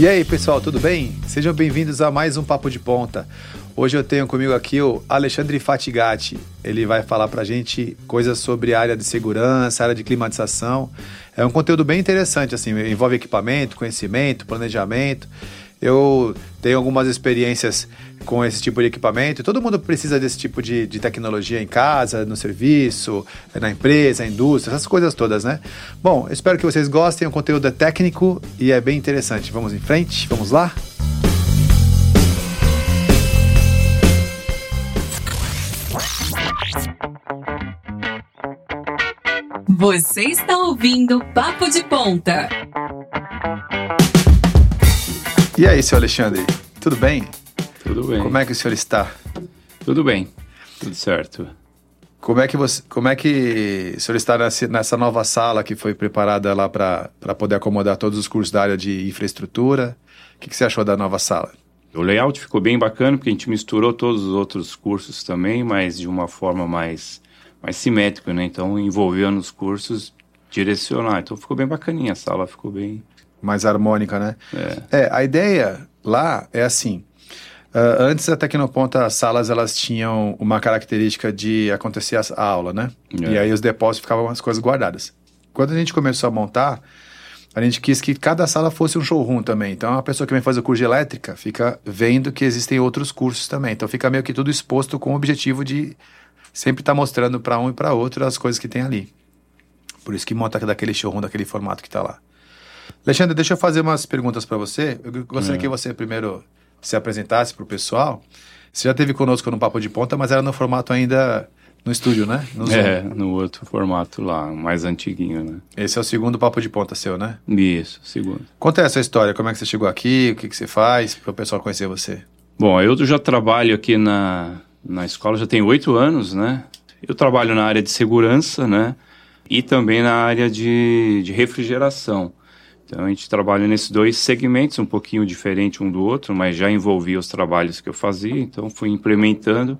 E aí, pessoal, tudo bem? Sejam bem-vindos a mais um Papo de Ponta. Hoje eu tenho comigo aqui o Alexandre Fatigati. Ele vai falar pra gente coisas sobre área de segurança, área de climatização. É um conteúdo bem interessante, assim, envolve equipamento, conhecimento, planejamento. Eu tenho algumas experiências com esse tipo de equipamento. Todo mundo precisa desse tipo de, de tecnologia em casa, no serviço, na empresa, na indústria, essas coisas todas, né? Bom, espero que vocês gostem. O conteúdo é técnico e é bem interessante. Vamos em frente? Vamos lá? Você está ouvindo Papo de Ponta. E aí, seu Alexandre, tudo bem? Tudo bem. Como é que o senhor está? Tudo bem, tudo certo. Como é que você, como é que o senhor está nessa, nova sala que foi preparada lá para poder acomodar todos os cursos da área de infraestrutura? O que, que você achou da nova sala? O layout ficou bem bacana porque a gente misturou todos os outros cursos também, mas de uma forma mais mais simétrica, né? Então envolvendo os cursos direcionar. Então ficou bem bacaninha a sala, ficou bem mais harmônica, né? É. é a ideia lá é assim. Uh, antes da Tecnoponta, as salas elas tinham uma característica de acontecer a aula, né? É. E aí os depósitos ficavam as coisas guardadas. Quando a gente começou a montar, a gente quis que cada sala fosse um showroom também. Então a pessoa que vem fazer o curso de elétrica fica vendo que existem outros cursos também. Então fica meio que tudo exposto com o objetivo de sempre estar tá mostrando para um e para outro as coisas que tem ali. Por isso que monta daquele showroom, daquele formato que está lá. Alexandre, deixa eu fazer umas perguntas para você. Eu gostaria É. que você primeiro se apresentasse para o pessoal. Você já esteve conosco no Papo de Ponta, mas era no formato ainda no estúdio, né? No. É, no outro formato lá, mais antiguinho, né? Esse é o segundo Papo de Ponta seu, né? Isso, segundo. Conta essa história, como é que você chegou aqui, o que, que você faz, para o pessoal conhecer você. Bom, eu já trabalho aqui na, na escola, já tenho oito anos, né? Eu trabalho na área de segurança, né? E também na área de, de refrigeração. Então a gente trabalha nesses dois segmentos, um pouquinho diferente um do outro, mas já envolvia os trabalhos que eu fazia, então fui implementando,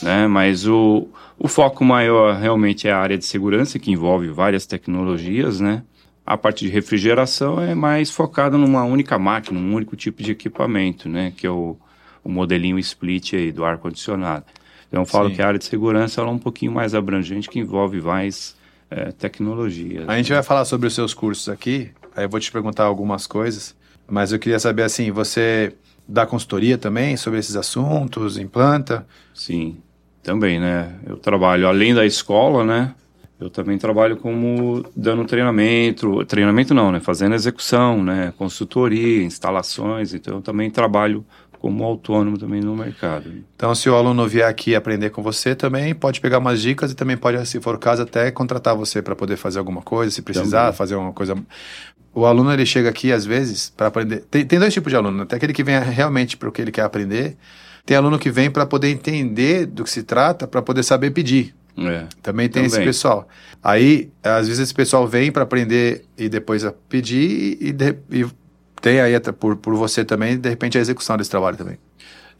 né? Mas o, o foco maior realmente é a área de segurança, que envolve várias tecnologias, né? A parte de refrigeração é mais focada numa única máquina, num único tipo de equipamento, né? Que é o, o modelinho split aí do ar-condicionado. Então eu falo Sim. que a área de segurança é um pouquinho mais abrangente, que envolve mais eh, tecnologias. A gente vai falar sobre os seus cursos aqui, aí eu vou te perguntar algumas coisas, mas eu queria saber assim, você dá consultoria também sobre esses assuntos, implanta? Sim, também, né? Eu trabalho além da escola, né? Eu também trabalho como dando treinamento, treinamento não, né? Fazendo execução, né? Consultoria, instalações. Então eu também trabalho como autônomo também no mercado. Então, se o aluno vier aqui aprender com você também, pode pegar umas dicas e também pode, se for o caso, até contratar você para poder fazer alguma coisa, se precisar, Também. fazer uma coisa. O aluno ele chega aqui às vezes para aprender. Tem, tem dois tipos de aluno, né? tem aquele que vem realmente para o que ele quer aprender, tem aluno que vem para poder entender do que se trata, para poder saber pedir. É. Também tem esse Também. pessoal. Aí, às vezes esse pessoal vem para aprender e depois a pedir e, de- e tem aí até por, por você também, de repente, a execução desse trabalho também.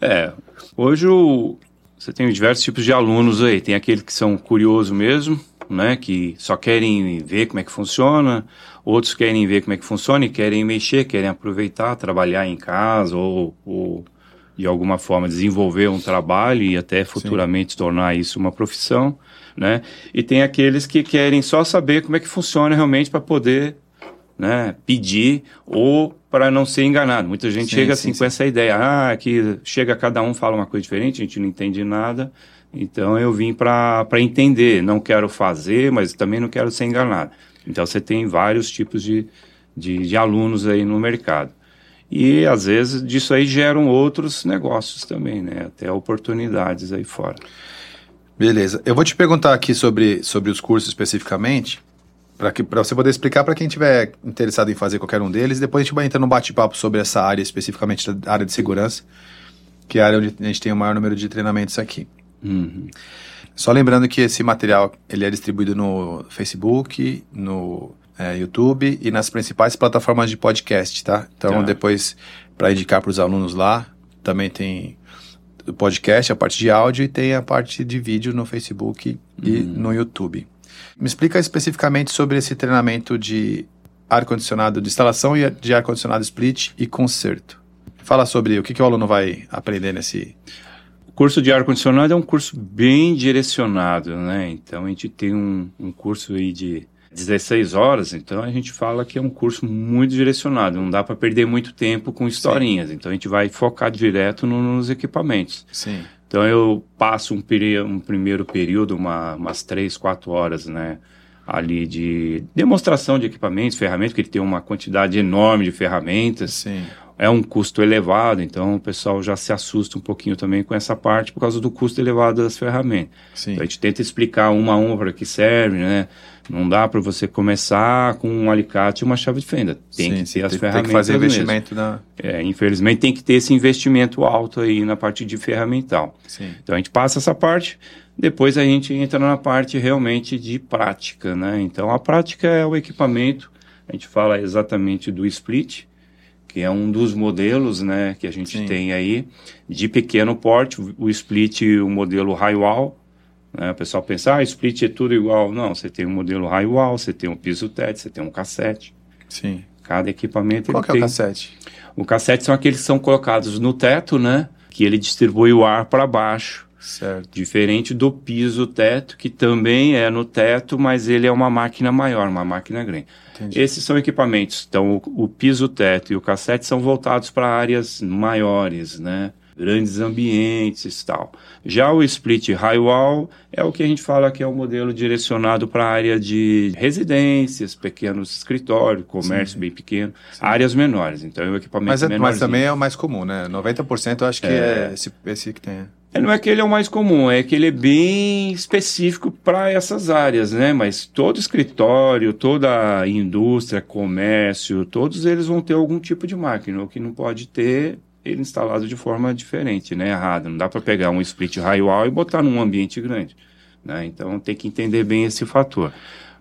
É, hoje o- você tem diversos tipos de alunos aí. Tem aqueles que são curiosos mesmo, né? Que só querem ver como é que funciona. Outros querem ver como é que funciona e querem mexer, querem aproveitar, trabalhar em casa ou, ou de alguma forma desenvolver um trabalho e até futuramente tornar isso uma profissão, né? E tem aqueles que querem só saber como é que funciona realmente para poder né, pedir ou para não ser enganado. Muita gente Sim, chega sim, assim sim. com essa ideia, ah, que chega cada um fala uma coisa diferente, a gente não entende nada. Então eu vim para entender, não quero fazer, mas também não quero ser enganado. Então você tem vários tipos de, de, de alunos aí no mercado. E às vezes disso aí geram outros negócios também, né? Até oportunidades aí fora. Beleza. Eu vou te perguntar aqui sobre, sobre os cursos especificamente, para você poder explicar para quem tiver interessado em fazer qualquer um deles. Depois a gente vai entrar no bate-papo sobre essa área, especificamente da área de segurança, que é a área onde a gente tem o maior número de treinamentos aqui. Uhum. Só lembrando que esse material ele é distribuído no Facebook, no é, YouTube e nas principais plataformas de podcast, tá? Então Tá. depois para indicar para os alunos lá, também tem o podcast, a parte de áudio e tem a parte de vídeo no Facebook e no YouTube. Me explica especificamente sobre esse treinamento de ar-condicionado de instalação e de ar-condicionado split e conserto. Fala sobre o que, que o aluno vai aprender nesse. Curso de ar-condicionado é um curso bem direcionado, né? Então a gente tem um, um curso aí de 16 horas, então a gente fala que é um curso muito direcionado, não dá para perder muito tempo com historinhas, Sim. então a gente vai focar direto no, nos equipamentos. Sim. Então eu passo um, um primeiro período, uma, umas 3, 4 horas, né, ali de demonstração de equipamentos, ferramentas, que ele tem uma quantidade enorme de ferramentas. Sim é um custo elevado, então o pessoal já se assusta um pouquinho também com essa parte por causa do custo elevado das ferramentas. Então a gente tenta explicar uma a uma para que serve, né? Não dá para você começar com um alicate e uma chave de fenda. Tem sim, que ter sim, as tem, ferramentas. Tem que fazer investimento na. É, infelizmente tem que ter esse investimento alto aí na parte de ferramental. Sim. Então a gente passa essa parte, depois a gente entra na parte realmente de prática, né? Então a prática é o equipamento, a gente fala exatamente do split que é um dos modelos né, que a gente tem aí de pequeno porte, o split, o modelo high wall. Né, o pessoal pensa, ah, split é tudo igual. Não, você tem um modelo high wall, você tem um piso teto, você tem um cassete. Sim. Cada equipamento Qual que tem... é o cassete? O cassete são aqueles que são colocados no teto, né? Que ele distribui o ar para baixo. Certo. Diferente do piso teto, que também é no teto, mas ele é uma máquina maior, uma máquina grande. Entendi. Esses são equipamentos. Então, o, o piso teto e o cassete são voltados para áreas maiores, né? Grandes ambientes e tal. Já o split high wall é o que a gente fala que é um modelo direcionado para a área de residências, pequenos escritórios, comércio Sim. bem pequeno, Sim. áreas menores. Então, é o equipamento mas, é, mas também é o mais comum, né? 90% eu acho que é, é esse, esse que tem. É, não é que ele é o mais comum, é que ele é bem específico para essas áreas, né? Mas todo escritório, toda indústria, comércio, todos eles vão ter algum tipo de máquina. O que não pode ter ele instalado de forma diferente, né? Errada. Não dá para pegar um split high-wall e botar num ambiente grande. Né? Então tem que entender bem esse fator.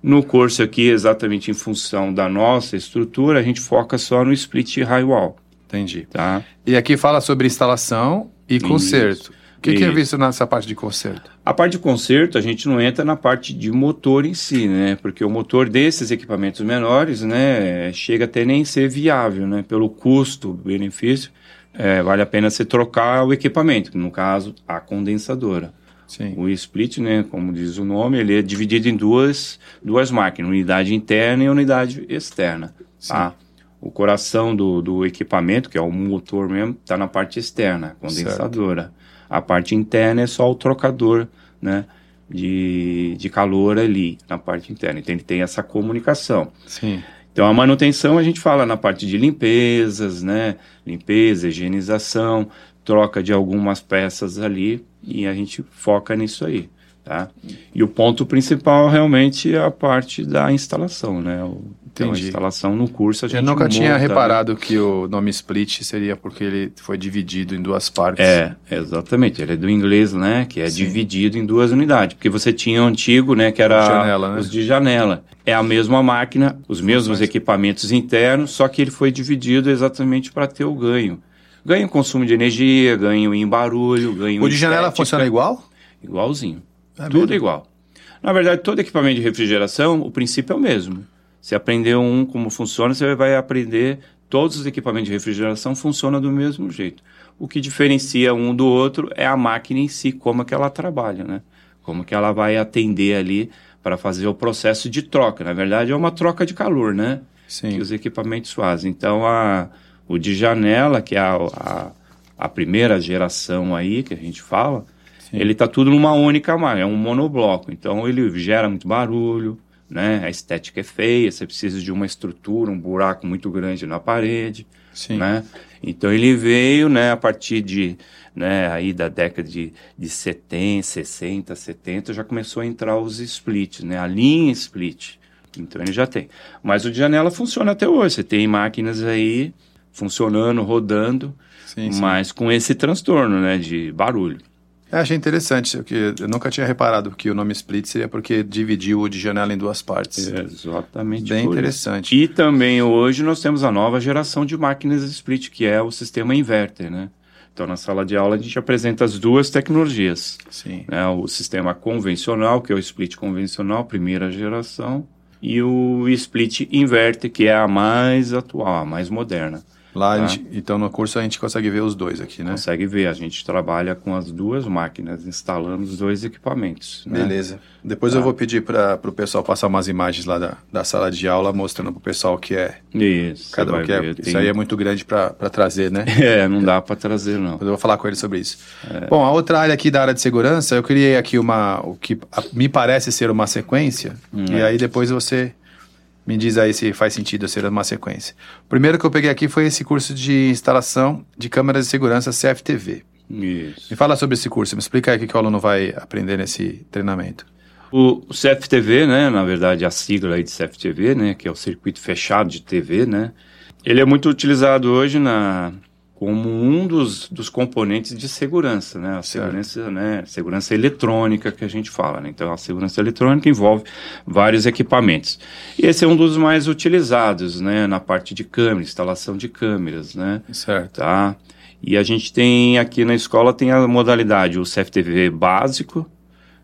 No curso aqui, exatamente em função da nossa estrutura, a gente foca só no split high-wall. Entendi. Tá? E aqui fala sobre instalação e conserto. Isso que, que é visto nessa parte de conserto? A parte de conserto, a gente não entra na parte de motor em si, né? Porque o motor desses equipamentos menores, né, chega até nem ser viável, né? Pelo custo-benefício, é, vale a pena você trocar o equipamento, no caso, a condensadora. Sim. O split, né, como diz o nome, ele é dividido em duas, duas máquinas, unidade interna e unidade externa. Tá? O coração do, do equipamento, que é o motor mesmo, está na parte externa, condensadora. Certo. A parte interna é só o trocador, né? De, de calor ali, na parte interna. Então, ele tem essa comunicação. Sim. Então, a manutenção a gente fala na parte de limpezas, né? Limpeza, higienização, troca de algumas peças ali e a gente foca nisso aí, tá? E o ponto principal realmente é a parte da instalação, né? O, então, a instalação no curso a gente Eu nunca monta, tinha reparado que o nome split seria porque ele foi dividido em duas partes. É, exatamente. Ele é do inglês, né? Que é Sim. dividido em duas unidades. Porque você tinha o antigo, né? Que era janela, né? os de janela. É a mesma máquina, os mesmos equipamentos internos, só que ele foi dividido exatamente para ter o ganho. Ganho em consumo de energia, ganho em barulho, ganho O de janela estética. funciona igual? Igualzinho. É Tudo mesmo? igual. Na verdade, todo equipamento de refrigeração, o princípio é o mesmo. Você aprendeu um como funciona, você vai aprender todos os equipamentos de refrigeração funcionam do mesmo jeito. O que diferencia um do outro é a máquina em si, como é que ela trabalha, né? Como que ela vai atender ali para fazer o processo de troca. Na verdade, é uma troca de calor, né? Sim. Que os equipamentos fazem. Então, a, o de janela, que é a, a, a primeira geração aí que a gente fala, Sim. ele está tudo numa única máquina, é um monobloco. Então, ele gera muito barulho, né? A estética é feia, você precisa de uma estrutura, um buraco muito grande na parede, Sim. né? Então ele veio, né, a partir de, né, aí da década de, de 70, 60, 70, já começou a entrar os splits, né? A linha split. Então ele já tem. Mas o de janela funciona até hoje. Você tem máquinas aí funcionando, rodando, sim, mas com esse transtorno, né, de barulho. Eu achei interessante, porque eu nunca tinha reparado que o nome split seria porque dividiu o de janela em duas partes. É, exatamente. Bem interessante. E também hoje nós temos a nova geração de máquinas split, que é o sistema inverter, né? Então, na sala de aula, a gente apresenta as duas tecnologias. Sim. Né? O sistema convencional, que é o split convencional, primeira geração, e o split inverter, que é a mais atual, a mais moderna. Lá, Tá. gente- então no curso a gente consegue ver os dois aqui, né? Consegue ver, a gente trabalha com as duas máquinas, instalando os dois equipamentos. né? Beleza. Depois Tá. eu vou pedir para o pessoal passar umas imagens lá da, da sala de aula, mostrando para o pessoal o que é. Isso, Cada um que é. ver, Isso tem- aí é muito grande para trazer, né? É, não dá para trazer, não. Depois eu vou falar com ele sobre isso. É. Bom, a outra área aqui da área de segurança, eu criei aqui uma, o que me parece ser uma sequência, Hum, e é. aí depois você me diz aí se faz sentido ser uma sequência. O primeiro que eu peguei aqui foi esse curso de instalação de câmeras de segurança CFTV. Isso. Me fala sobre esse curso, me explica aí o que o aluno vai aprender nesse treinamento. O, o CFTV, né, na verdade a sigla aí de CFTV, né, que é o circuito fechado de TV, né, ele é muito utilizado hoje na como um dos, dos componentes de segurança, né, a Certo. segurança, né, segurança eletrônica que a gente fala, né, então a segurança eletrônica envolve vários equipamentos. E esse é um dos mais utilizados, né, na parte de câmera, instalação de câmeras, né, Certo. tá? E a gente tem aqui na escola tem a modalidade o CFTV básico,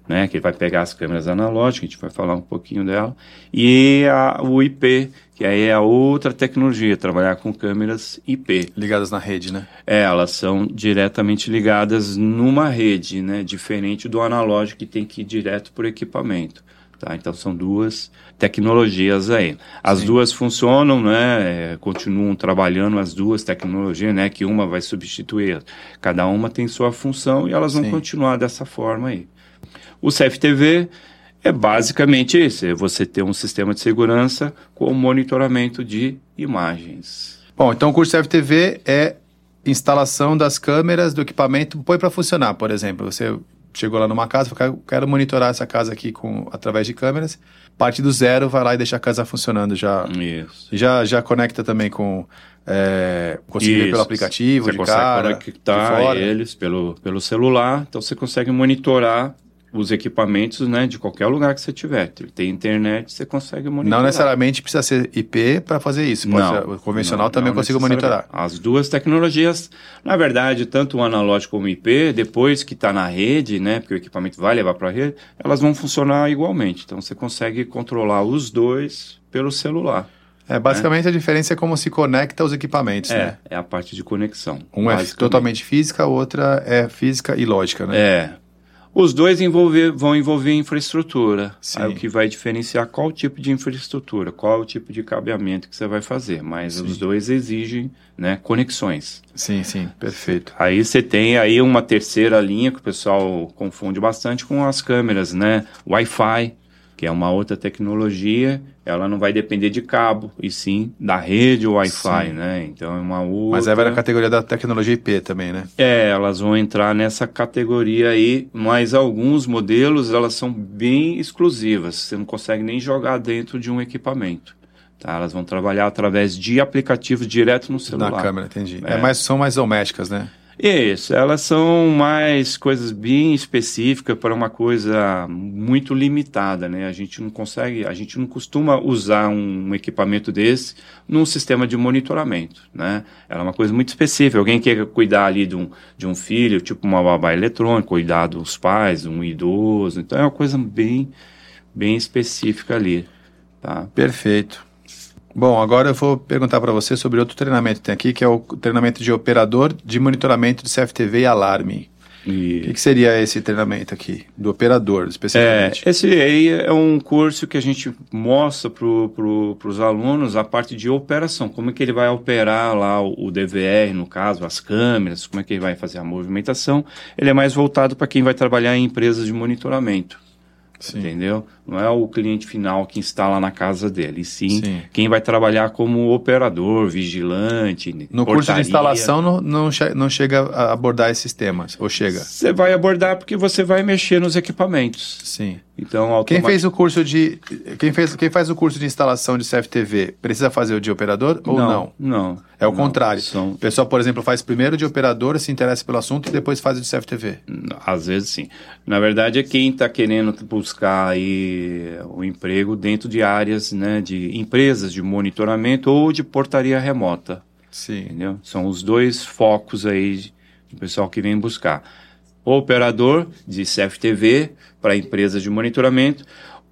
né, que vai pegar as câmeras analógicas, a gente vai falar um pouquinho dela, e a, o IP, que aí é a outra tecnologia, trabalhar com câmeras IP. Ligadas na rede, né? É, elas são diretamente ligadas numa rede, né, diferente do analógico que tem que ir direto por equipamento. Tá? Então são duas tecnologias aí. As Sim. duas funcionam, né? é, continuam trabalhando as duas tecnologias, né? Que uma vai substituir. Cada uma tem sua função e elas vão Sim. continuar dessa forma aí. O CFTV é basicamente isso: é você ter um sistema de segurança com monitoramento de imagens. Bom, então o curso FTV é instalação das câmeras do equipamento, põe para funcionar, por exemplo. Você chegou lá numa casa, falou, "Quero- monitorar essa casa aqui com através de câmeras. Parte do zero, vai lá e deixa a casa funcionando já. Isso. Já, já conecta também com. É, conseguir pelo aplicativo, Você de consegue cara, conectar de fora. eles pelo, pelo celular, então você consegue monitorar os equipamentos né, de qualquer lugar que você tiver. Tem internet, você consegue monitorar. Não necessariamente precisa ser IP para fazer isso. Pode ser, o convencional não, também não consigo monitorar. As duas tecnologias, na verdade, tanto o analógico como o IP, depois que está na rede, né, porque o equipamento vai levar para a rede, elas vão funcionar igualmente. Então você consegue controlar os dois pelo celular. É, basicamente a diferença é como se conecta os equipamentos, É, né? é a parte de conexão. Um é totalmente física, a outra é física e lógica, né? É. Os dois envolver, vão envolver infraestrutura. Sim. Aí o que vai diferenciar qual tipo de infraestrutura, qual o tipo de cabeamento que você vai fazer. Mas Sim. os dois exigem né, conexões. Sim, sim, perfeito. Aí você tem aí uma terceira linha que o pessoal confunde bastante com as câmeras, né? Wi-Fi, que é uma outra tecnologia, ela não vai depender de cabo, e sim da rede Wi-Fi, né? Então é uma outra... Mas aí vai na categoria da tecnologia IP também, né? É, elas vão entrar nessa categoria aí, mas alguns modelos elas são bem exclusivas. Você não consegue nem jogar dentro de um equipamento. Tá? Elas vão trabalhar através de aplicativos direto no celular. Na câmera, entendi. É. É. mais, são mais domésticas, né? Isso, elas são mais coisas bem específicas para uma coisa muito limitada, né? A gente não consegue, a gente não costuma usar um equipamento desse num sistema de monitoramento, né? Ela é uma coisa muito específica. Alguém quer cuidar ali de um, de um filho, tipo uma babá eletrônica, cuidar dos pais, um idoso. Então é uma coisa bem, bem específica ali, tá? Perfeito. Bom, agora eu vou perguntar para você sobre outro treinamento que tem aqui, que é o treinamento de operador de monitoramento de CFTV e alarme. O E... que, que seria esse treinamento aqui? Do operador, É, especificamente. esse aí é um curso que a gente mostra para pro, os alunos a parte de operação, como é que ele vai operar lá o, o DVR, no caso, as câmeras, como é que ele vai fazer a movimentação. Ele é mais voltado para quem vai trabalhar em empresas de monitoramento, Sim. entendeu? Não é o cliente final que instala na casa dele, sim, Sim. quem vai trabalhar como operador, vigilante, No curso de portaria. instalação não, não, che- não chega a abordar esses temas, ou chega? Você vai abordar porque você vai mexer nos equipamentos. Sim. Então, Quem automaticamente... fez o curso de. Quem, fez, quem faz o curso de instalação de CFTV precisa fazer o de operador ou não? Não. É o não. contrário. São, O pessoal, por exemplo, faz primeiro de operador, se interessa pelo assunto e depois faz o de CFTV. Às vezes sim. Na verdade é quem está querendo buscar aí o emprego dentro de áreas, né, de empresas de monitoramento ou de portaria remota, Sim. entendeu? São os dois focos aí do pessoal que vem buscar. Operador de CFTV para empresas de monitoramento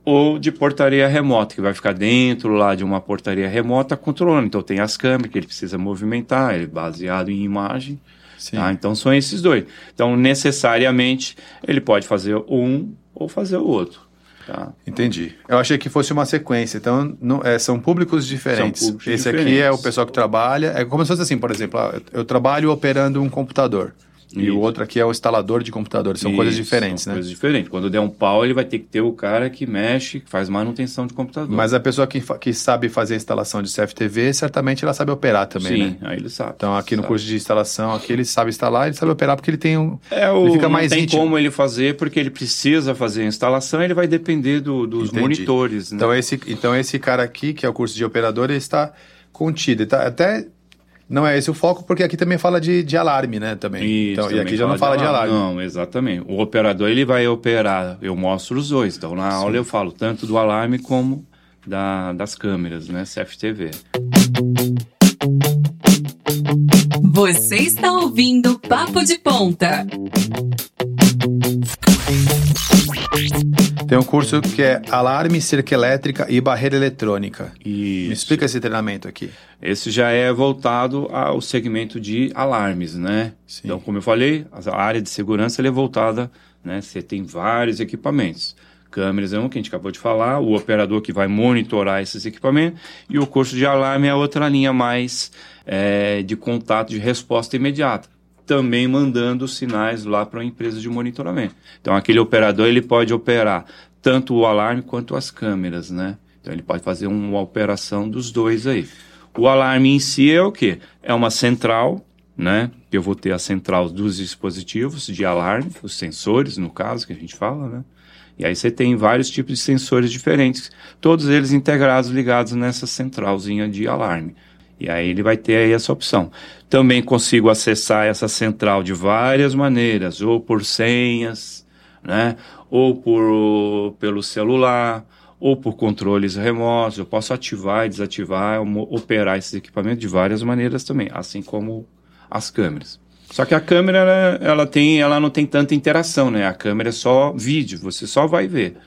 ou de portaria remota, que vai ficar dentro lá de uma portaria remota controlando. Então tem as câmeras que ele precisa movimentar, ele é baseado em imagem. Tá? Então são esses dois. Então necessariamente ele pode fazer um ou fazer o outro. Tá? Entendi. Eu achei que fosse uma sequência. Então, não, é, são públicos diferentes. São públicos Esse diferentes. aqui é o pessoal que trabalha. É como se fosse assim, por exemplo, eu trabalho operando um computador. E Isso. o outro aqui é o instalador de computadores. São Isso, coisas diferentes, são né? Coisas diferentes. Quando der um pau, ele vai ter que ter o cara que mexe, que faz manutenção de computador. Mas a pessoa que, que sabe fazer a instalação de CFTV, certamente ela sabe operar também, Sim, né? Aí ele sabe. Então, aqui sabe. no curso de instalação, aqui ele sabe instalar, ele sabe operar porque ele tem um. É, o, ele fica mais não tem íntimo. como ele fazer, porque ele precisa fazer a instalação, ele vai depender do, dos Entendi. monitores. Né? Então, esse, então, esse cara aqui, que é o curso de operador, ele está contido. Ele tá, até não é esse o foco, porque aqui também fala de, de alarme, né? Também. Isso, então, também e aqui já não fala de alarme. de alarme. Não, exatamente. O operador ele vai operar, eu mostro os dois. Então na Sim. aula eu falo tanto do alarme como da, das câmeras, né? CFTV. Você está ouvindo Papo de Ponta. Tem um curso que é Alarme, Cerca Elétrica e Barreira Eletrônica. Isso. Me explica esse treinamento aqui. Esse já é voltado ao segmento de alarmes, né? Sim. Então, como eu falei, a área de segurança é voltada, né? Você tem vários equipamentos. Câmeras é um que a gente acabou de falar, o operador que vai monitorar esses equipamentos, e o curso de alarme é outra linha mais é, de contato de resposta imediata também mandando sinais lá para a empresa de monitoramento. Então, aquele operador ele pode operar tanto o alarme quanto as câmeras, né? Então, ele pode fazer uma operação dos dois aí. O alarme em si é o quê? É uma central, né? Eu vou ter a central dos dispositivos de alarme, os sensores, no caso, que a gente fala, né? E aí você tem vários tipos de sensores diferentes, todos eles integrados, ligados nessa centralzinha de alarme. E aí ele vai ter aí essa opção. Também consigo acessar essa central de várias maneiras, ou por senhas, né? ou por, pelo celular, ou por controles remotos. Eu posso ativar e desativar, operar esses equipamentos de várias maneiras também, assim como as câmeras. Só que a câmera, ela, ela, tem, ela não tem tanta interação, né? A câmera é só vídeo, você só vai ver.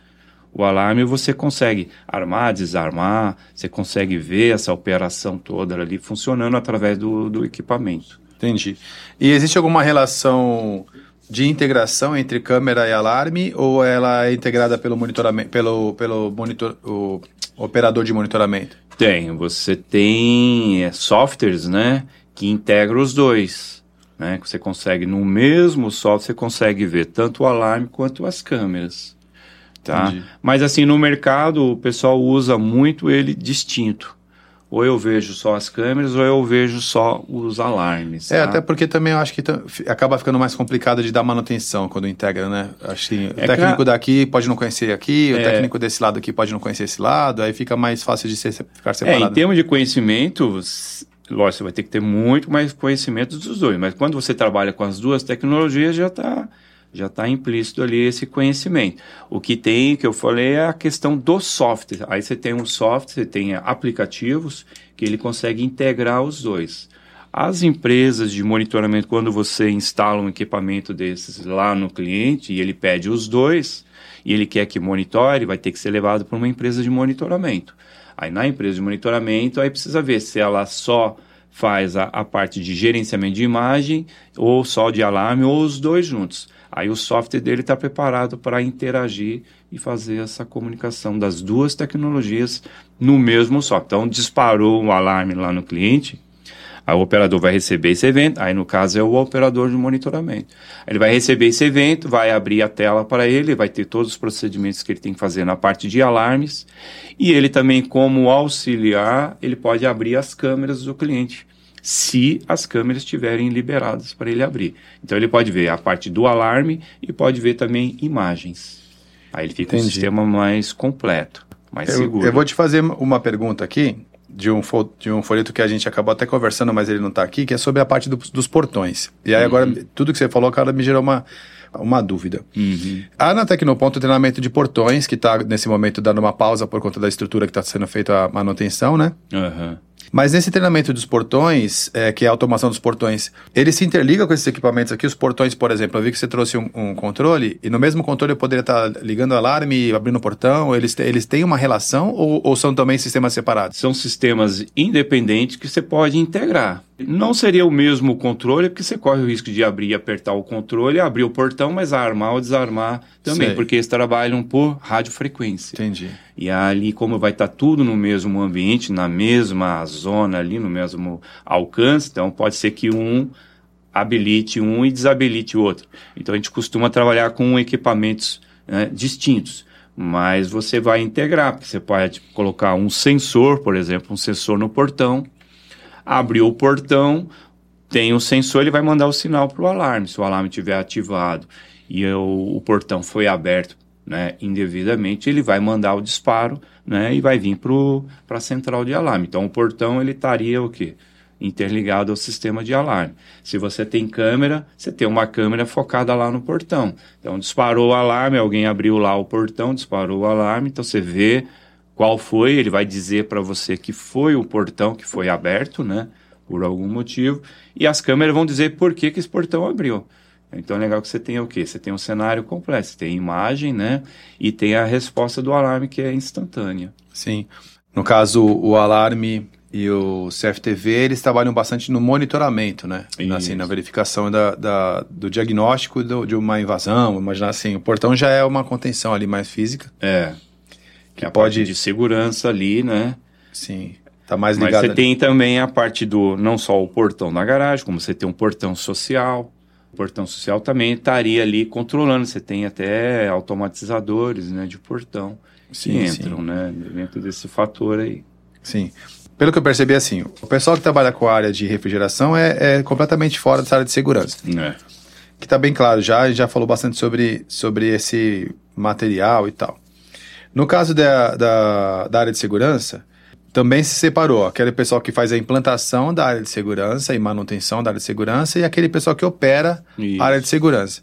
O alarme você consegue armar, desarmar, você consegue ver essa operação toda ali funcionando através do, do equipamento. Entendi. E existe alguma relação de integração entre câmera e alarme ou ela é integrada pelo monitoramento, pelo, pelo monitor, o operador de monitoramento? Tem, você tem é, softwares, né, que integram os dois, né, que você consegue no mesmo software você consegue ver tanto o alarme quanto as câmeras. Tá? Entendi. Mas assim, no mercado o pessoal usa muito ele distinto. Ou eu vejo só as câmeras, ou eu vejo só os alarmes. É, tá? até porque também eu acho que acaba ficando mais complicado de dar manutenção quando integra, né? Que é o técnico que... daqui pode não conhecer aqui, é... o técnico desse lado aqui pode não conhecer esse lado, aí fica mais fácil de ser, ficar separado. É, em termos de conhecimento, lógico, você vai ter que ter muito mais conhecimento dos dois, mas quando você trabalha com as duas tecnologias, já está já está implícito ali esse conhecimento. O que tem, que eu falei, é a questão do software. Aí você tem um software, você tem aplicativos que ele consegue integrar os dois. As empresas de monitoramento, quando você instala um equipamento desses lá no cliente e ele pede os dois, e ele quer que monitore, vai ter que ser levado para uma empresa de monitoramento. Aí na empresa de monitoramento, aí precisa ver se ela só faz a, a parte de gerenciamento de imagem, ou só de alarme, ou os dois juntos. Aí o software dele está preparado para interagir e fazer essa comunicação das duas tecnologias no mesmo software. Então, disparou um alarme lá no cliente, aí o operador vai receber esse evento, aí no caso é o operador de monitoramento. Ele vai receber esse evento, vai abrir a tela para ele, vai ter todos os procedimentos que ele tem que fazer na parte de alarmes, e ele também, como auxiliar, ele pode abrir as câmeras do cliente se as câmeras estiverem liberadas para ele abrir. Então ele pode ver a parte do alarme e pode ver também imagens. Aí ele fica Entendi. um sistema mais completo, mais eu, seguro. Eu vou te fazer uma pergunta aqui de um, de um folheto que a gente acabou até conversando, mas ele não está aqui, que é sobre a parte do, dos portões. E aí uhum. agora, tudo que você falou, cara, me gerou uma, uma dúvida. Uhum. Há na Tecnoponto o treinamento de portões, que está nesse momento dando uma pausa por conta da estrutura que está sendo feita a manutenção, né? Uhum. Mas nesse treinamento dos portões, é, que é a automação dos portões, ele se interliga com esses equipamentos aqui. Os portões, por exemplo, eu vi que você trouxe um, um controle, e no mesmo controle eu poderia estar ligando o alarme abrindo o portão. Eles, eles têm uma relação ou, ou são também sistemas separados? São sistemas independentes que você pode integrar. Não seria o mesmo controle, porque você corre o risco de abrir e apertar o controle, abrir o portão, mas armar ou desarmar também, Sei. porque eles trabalham por radiofrequência. Entendi. E ali, como vai estar tudo no mesmo ambiente, na mesma zona ali, no mesmo alcance, então pode ser que um habilite um e desabilite o outro. Então a gente costuma trabalhar com equipamentos né, distintos mas você vai integrar, porque você pode colocar um sensor, por exemplo, um sensor no portão, abriu o portão, tem um sensor, ele vai mandar o sinal para o alarme. Se o alarme estiver ativado e o, o portão foi aberto né, indevidamente, ele vai mandar o disparo né, e vai vir para a central de alarme. Então, o portão ele estaria o quê? interligado ao sistema de alarme. Se você tem câmera, você tem uma câmera focada lá no portão. Então, disparou o alarme, alguém abriu lá o portão, disparou o alarme, então você vê qual foi, ele vai dizer para você que foi o portão que foi aberto, né? Por algum motivo. E as câmeras vão dizer por que, que esse portão abriu. Então é legal que você tenha o quê? Você tem um cenário completo, você tem imagem, né? E tem a resposta do alarme que é instantânea. Sim. No caso, o alarme e o CFTV, eles trabalham bastante no monitoramento, né? Isso. Assim, na verificação da, da do diagnóstico do, de uma invasão. Imaginar assim, o portão já é uma contenção ali mais física. É que a pode... de segurança ali, né? Sim. Tá mais ligado. Mas você ali. tem também a parte do não só o portão da garagem, como você tem um portão social. O portão social também estaria ali controlando. Você tem até automatizadores, né, de portão sim, que entram, sim. né, dentro desse fator aí. Sim. Pelo que eu percebi, assim, o pessoal que trabalha com a área de refrigeração é, é completamente fora dessa área de segurança. É. Que está bem claro já, já falou bastante sobre, sobre esse material e tal. No caso da, da, da área de segurança, também se separou aquele pessoal que faz a implantação da área de segurança e manutenção da área de segurança e aquele pessoal que opera Isso. a área de segurança.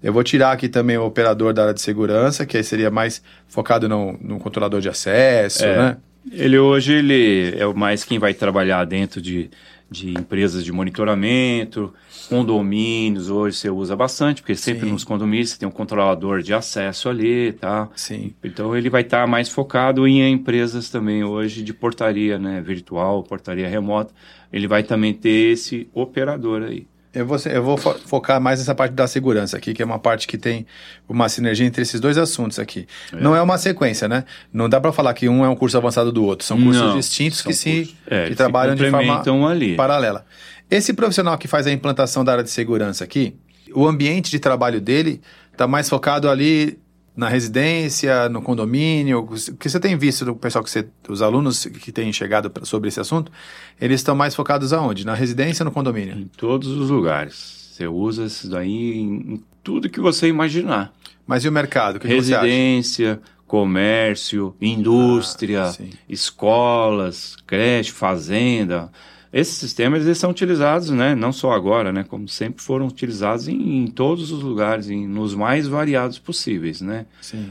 Eu vou tirar aqui também o operador da área de segurança, que aí seria mais focado no, no controlador de acesso, é. né? Ele hoje ele é mais quem vai trabalhar dentro de, de empresas de monitoramento, condomínios hoje você usa bastante, porque sempre Sim. nos condomínios você tem um controlador de acesso ali, tá? Sim. Então ele vai estar tá mais focado em empresas também hoje de portaria, né, virtual, portaria remota. Ele vai também ter esse operador aí. Eu vou, eu vou fo focar mais nessa parte da segurança aqui, que é uma parte que tem uma sinergia entre esses dois assuntos aqui. É. Não é uma sequência, né? Não dá para falar que um é um curso avançado do outro. São cursos Não, distintos que se é, que trabalham de forma ali. paralela. Esse profissional que faz a implantação da área de segurança aqui, o ambiente de trabalho dele está mais focado ali na residência, no condomínio? O que você tem visto do pessoal que você, os alunos que têm chegado sobre esse assunto, eles estão mais focados aonde? Na residência, no condomínio? Em todos os lugares. Você usa isso daí em, em tudo que você imaginar. Mas e o mercado? O que residência, que comércio, indústria, ah, escolas, creche, fazenda. Esses sistemas eles são utilizados, né, não só agora, né, como sempre foram utilizados em, em todos os lugares, em, nos mais variados possíveis, né,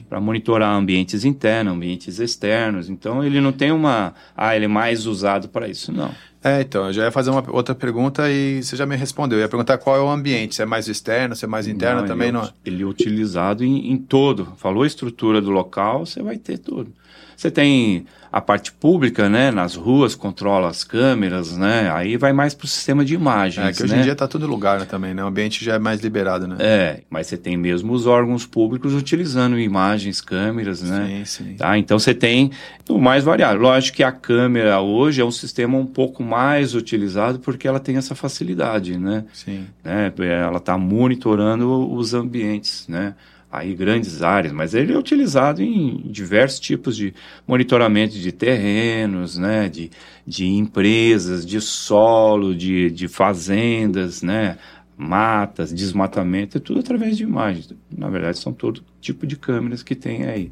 para monitorar ambientes internos, ambientes externos. Então ele não tem uma, ah, ele é mais usado para isso, não. É, então, eu já ia fazer uma outra pergunta e você já me respondeu. Eu ia perguntar qual é o ambiente, se é mais externo, se é mais interno não, também, ele, não é? Ele é utilizado em, em todo. Falou a estrutura do local, você vai ter tudo. Você tem a parte pública, né, nas ruas, controla as câmeras, né, aí vai mais para o sistema de imagens, É, que hoje né? em dia está todo lugar né, também, né, o ambiente já é mais liberado, né? É, mas você tem mesmo os órgãos públicos utilizando imagens, câmeras, né? Sim, sim. Tá? Então você tem o mais variado. Lógico que a câmera hoje é um sistema um pouco mais utilizado porque ela tem essa facilidade, né? Sim. Né? Ela está monitorando os ambientes, né? Aí grandes áreas, mas ele é utilizado em diversos tipos de monitoramento de terrenos, né, de, de empresas, de solo, de, de fazendas, né, matas, desmatamento, é tudo através de imagens. Na verdade, são todo tipo de câmeras que tem aí.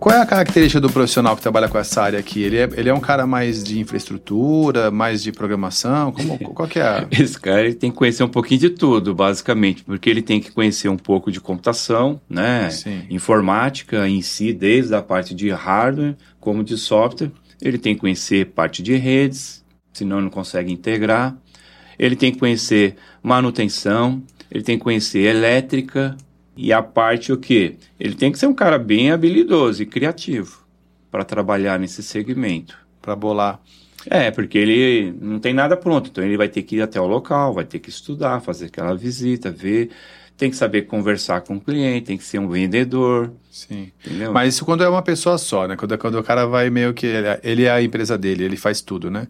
Qual é a característica do profissional que trabalha com essa área aqui? Ele é, ele é um cara mais de infraestrutura, mais de programação? Como, qual que é? A... Esse cara ele tem que conhecer um pouquinho de tudo, basicamente, porque ele tem que conhecer um pouco de computação, né? Sim. Informática em si, desde a parte de hardware como de software. Ele tem que conhecer parte de redes, senão não consegue integrar. Ele tem que conhecer manutenção, ele tem que conhecer elétrica, e a parte o quê? Ele tem que ser um cara bem habilidoso e criativo para trabalhar nesse segmento. Para bolar. É, porque ele não tem nada pronto, então ele vai ter que ir até o local, vai ter que estudar, fazer aquela visita, ver, tem que saber conversar com o cliente, tem que ser um vendedor. Sim. Entendeu? Mas isso quando é uma pessoa só, né? Quando, quando o cara vai meio que. Ele, ele é a empresa dele, ele faz tudo, né?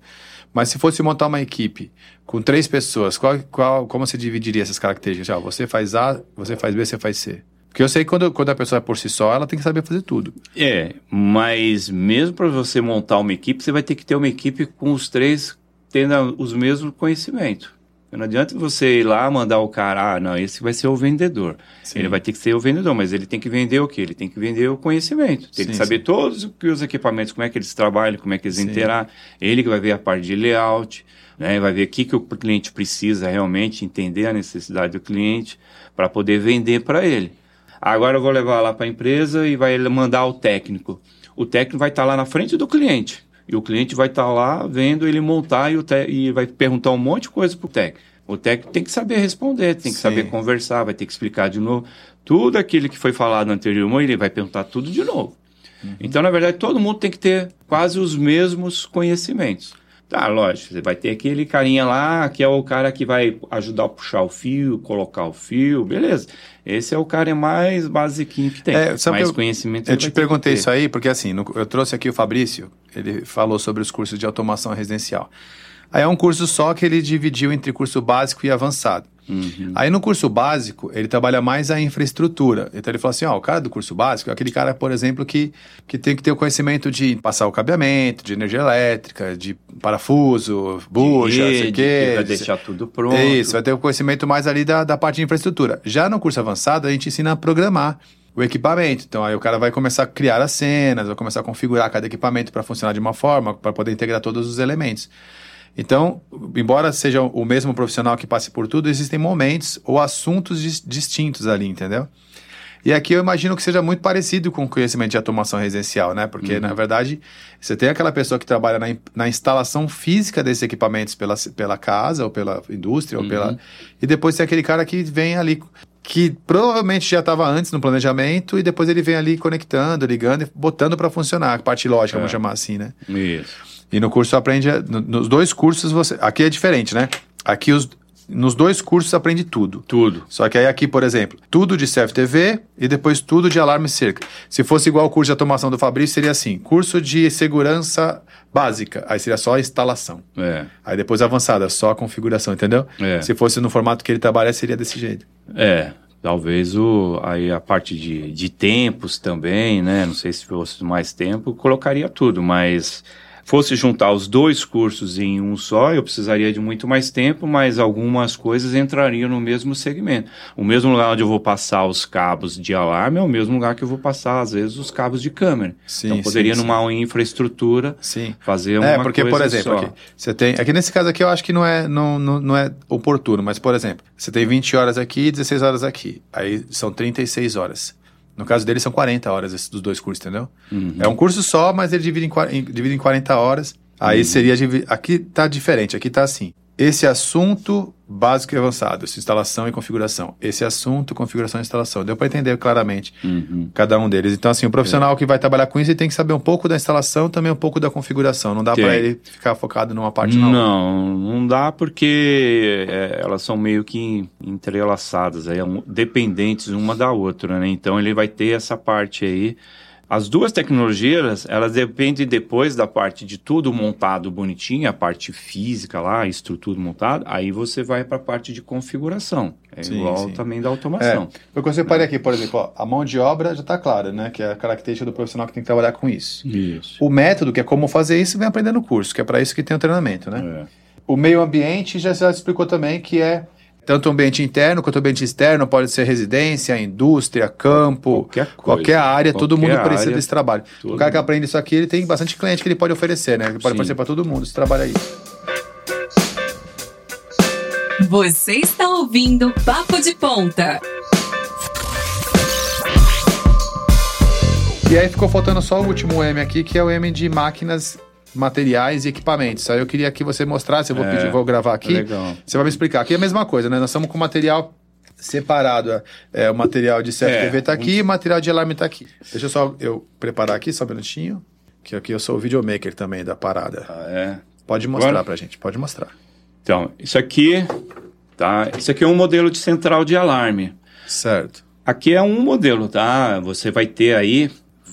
Mas se fosse montar uma equipe com três pessoas, qual, qual, como você dividiria essas características? Já, você faz A, você faz B, você faz C. Porque eu sei que quando, quando a pessoa é por si só, ela tem que saber fazer tudo. É, mas mesmo para você montar uma equipe, você vai ter que ter uma equipe com os três tendo os mesmos conhecimentos. Não adianta você ir lá mandar o cara, ah, não, esse vai ser o vendedor. Sim. Ele vai ter que ser o vendedor, mas ele tem que vender o quê? Ele tem que vender o conhecimento. Tem Sim, que saber sim. todos os equipamentos, como é que eles trabalham, como é que eles interagem. Ele que vai ver a parte de layout, né? vai ver o que, que o cliente precisa realmente, entender a necessidade do cliente para poder vender para ele. Agora eu vou levar lá para a empresa e vai mandar o técnico. O técnico vai estar lá na frente do cliente. E o cliente vai estar lá vendo ele montar e, o e vai perguntar um monte de coisa pro técnico. O técnico tem que saber responder, tem que Sim. saber conversar, vai ter que explicar de novo. Tudo aquilo que foi falado anteriormente, ele vai perguntar tudo de novo. Uhum. Então, na verdade, todo mundo tem que ter quase os mesmos conhecimentos. Tá, lógico, você vai ter aquele carinha lá, que é o cara que vai ajudar a puxar o fio, colocar o fio, beleza. Esse é o cara mais basiquinho que tem. É, mais que eu- conhecimento Eu te perguntei isso aí porque, assim, no- eu trouxe aqui o Fabrício, ele falou sobre os cursos de automação residencial. Aí é um curso só que ele dividiu entre curso básico e avançado. Uhum. Aí no curso básico, ele trabalha mais a infraestrutura. Então ele falou assim: ó, o cara do curso básico é aquele cara, por exemplo, que, que tem que ter o conhecimento de passar o cabeamento, de energia elétrica, de parafuso, bucha, não sei o quê. vai de- deixar tudo pronto. é isso, vai ter o conhecimento mais ali da, da parte de infraestrutura. Já no curso avançado, a gente ensina a programar o equipamento. Então aí o cara vai começar a criar as cenas, vai começar a configurar cada equipamento para funcionar de uma forma, para poder integrar todos os elementos. Então, embora seja o mesmo profissional que passe por tudo, existem momentos ou assuntos dis- distintos ali, entendeu? E aqui eu imagino que seja muito parecido com o conhecimento de automação residencial, né? Porque, na verdade, você tem aquela pessoa que trabalha na, na instalação física desses equipamentos pela, pela casa, ou pela indústria, ou pela. E depois tem aquele cara que vem ali, que provavelmente já estava antes no planejamento, e depois ele vem ali conectando, ligando e botando para funcionar, a parte lógica, vamos chamar assim, né? Isso. E no curso aprende. no- Nos dois cursos você. Aqui é diferente, né? Aqui os, nos dois cursos aprende tudo. Tudo. Só que aí aqui, por exemplo, tudo de CFTV e depois tudo de alarme cerca. Se fosse igual o curso de automação do Fabrício, seria assim: curso de segurança básica. Aí seria só a instalação. É. Aí depois avançada, só a configuração, entendeu? É. Se fosse no formato que ele trabalha, seria desse jeito. É, talvez o, aí a parte de, de tempos também, né? Não sei se fosse mais tempo, colocaria tudo, mas fosse juntar os dois cursos em um só, eu precisaria de muito mais tempo, mas algumas coisas entrariam no mesmo segmento. O mesmo lugar onde eu vou passar os cabos de alarme é o mesmo lugar que eu vou passar, às vezes, os cabos de câmera. Sim, então, poderia, sim, numa infraestrutura, Sim. fazer uma É, porque, coisa por exemplo, aqui, você tem. Aqui nesse caso aqui eu acho que não é, não, não, não é oportuno, mas, por exemplo, você tem 20 horas aqui e 16 horas aqui. Aí são 36 horas. No caso dele, são 40 horas esses dos dois cursos, entendeu? Uhum. É um curso só, mas ele divide em, divide em 40 horas. Aí seria. divi- Aqui tá diferente, aqui tá assim. Esse assunto básico e avançado, essa instalação e configuração. Esse assunto, configuração e instalação. Deu para entender claramente Uhum. cada um deles. Então, assim, o profissional que vai trabalhar com isso, ele tem que saber um pouco da instalação, também um pouco da configuração. Não dá para ele ficar focado numa parte não. Não, não dá porque é, elas são meio que entrelaçadas, aí, é dependentes uma da outra, né? Então ele vai ter essa parte aí. As duas tecnologias, elas dependem depois da parte de tudo montado bonitinho, a parte física lá, a estrutura montada, aí você vai para a parte de configuração. É Sim, igual sim. também da É, automação. porque eu separei aqui, por exemplo, ó, a mão de obra já está clara, né? Que é a característica do profissional que tem que trabalhar com isso. Isso. O método, que é como fazer isso, vem aprender no curso, que é para isso que tem o treinamento, né? É. O meio ambiente já já explicou também que é Tanto ambiente interno quanto ambiente externo, pode ser residência, indústria, campo, Qualquer coisa. qualquer área, todo Qualquer mundo precisa área, desse trabalho. todo O cara que mundo. aprende isso aqui, ele tem bastante cliente que ele pode oferecer, né? Ele pode Sim. oferecer para todo mundo esse trabalho aí. Você está ouvindo Papo de Ponta. E aí ficou faltando só o último M aqui, que é o M de máquinas, materiais e equipamentos. Aí eu queria que você mostrasse, eu vou É, pedir, vou gravar aqui. legal. Você vai me explicar. Aqui é a mesma coisa, né? Nós estamos com material separado. é, o material de CFTV É, tá aqui e o material de alarme tá aqui. Deixa eu só eu preparar aqui, só um minutinho. Que aqui eu sou o videomaker também da parada. Ah, é. Pode mostrar Agora? pra gente, pode mostrar. Então, isso aqui, tá? Isso aqui é um modelo de central de alarme. Certo. Aqui é um modelo, tá? Você vai ter aí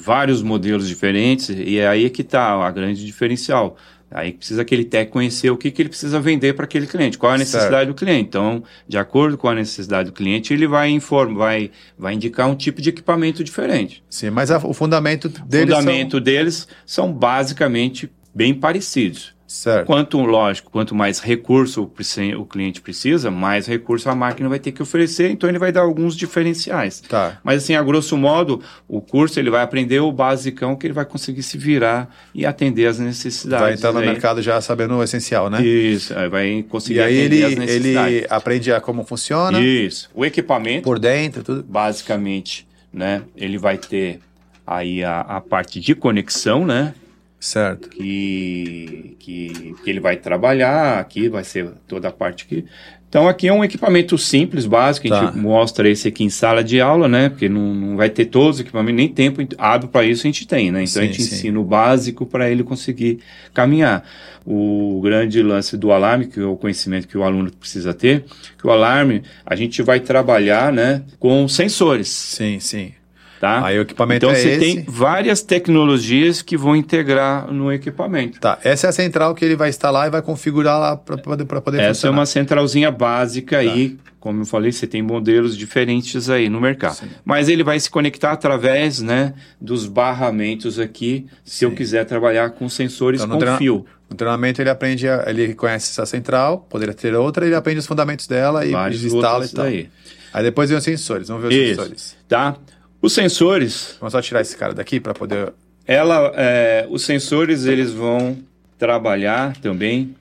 vários modelos diferentes e é aí que tá a grande diferencial. Aí precisa aquele técnico conhecer o que, que ele precisa vender para aquele cliente, qual é a necessidade Certo. do cliente. Então, de acordo com a necessidade do cliente, ele vai informar, vai, vai indicar um tipo de equipamento diferente. Sim, mas a- o fundamento O deles fundamento deles são basicamente bem parecidos. Certo. Quanto, lógico, quanto mais recurso o, cliente precisa, mais recurso a máquina vai ter que oferecer, então ele vai dar alguns diferenciais. Tá. Mas assim, a grosso modo, o curso ele vai aprender o basicão que ele vai conseguir se virar e atender as necessidades. Vai entrar no mercado já sabendo o essencial, né? Isso, aí vai conseguir E aí atender ele, as necessidades. ele aprende a como funciona, Isso. O equipamento, por dentro, tudo. basicamente, né, ele vai ter aí a, a parte de conexão, né, Certo. que, que, que ele vai trabalhar, aqui vai ser toda a parte aqui. Então aqui é um equipamento simples, básico, a Tá. gente mostra esse aqui em sala de aula, né? Porque não, não vai ter todos os equipamentos, nem tempo hábil para isso a gente tem, né? Então a Sim, gente sim. ensina o básico para ele conseguir caminhar. O grande lance do alarme, que é o conhecimento que o aluno precisa ter, que o alarme a gente vai trabalhar, né, com sensores, Sim, sim. Tá? Aí o equipamento então é você esse. tem várias tecnologias que vão integrar no equipamento. Tá, essa é a central que ele vai instalar e vai configurar lá para poder, pra poder Essa é funcionar. uma centralzinha básica aí, como eu falei, você tem modelos diferentes aí no mercado. Sim. Mas ele vai se conectar através, né, dos barramentos aqui, se eu Sim. quiser trabalhar com sensores Então, com treina- fio. No treinamento ele aprende, a- ele conhece essa central, poderia ter outra, ele aprende os fundamentos dela e Vários instala e tal. aí. Aí depois vem os sensores, vamos ver os Isso, sensores. tá? Os sensores, Vamos só tirar esse cara daqui para poder... ela, é, os sensores eles vão trabalhar também.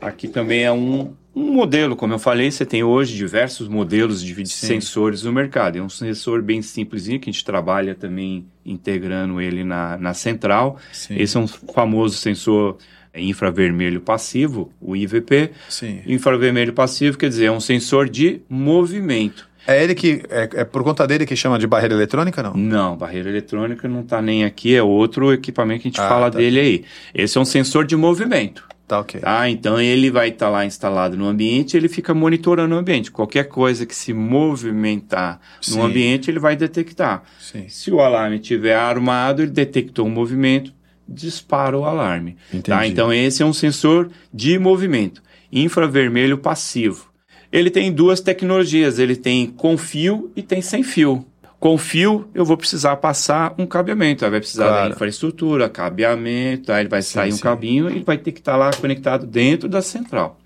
Aqui também é um, um modelo, como eu falei, você tem hoje diversos modelos de, Sim. sensores no mercado. É um sensor bem simplesinho que a gente trabalha também integrando ele na, na central. Sim, Esse é um famoso sensor infravermelho passivo, o IVP. sim. Infravermelho passivo quer dizer é um sensor de movimento. É ele que, é, é por conta dele que chama de barreira eletrônica, não? Não, barreira eletrônica não está nem aqui, é outro equipamento que a gente Ah, fala tá. dele aí. Esse é um sensor de movimento. Tá, ok. Tá? Então ele vai estar lá instalado no ambiente, ele fica monitorando o ambiente. Qualquer coisa que se movimentar Sim. no ambiente, ele vai detectar. Sim. Se o alarme estiver armado, ele detectou um movimento, dispara o alarme. Entendi. Tá? Então esse é um sensor de movimento, infravermelho passivo. Ele tem duas tecnologias, ele tem com fio e tem sem fio. Com fio, eu vou precisar passar um cabeamento, aí vai precisar Claro. da infraestrutura, cabeamento, aí ele vai Sim, sair um sim. cabinho e vai ter que estar lá conectado dentro da central.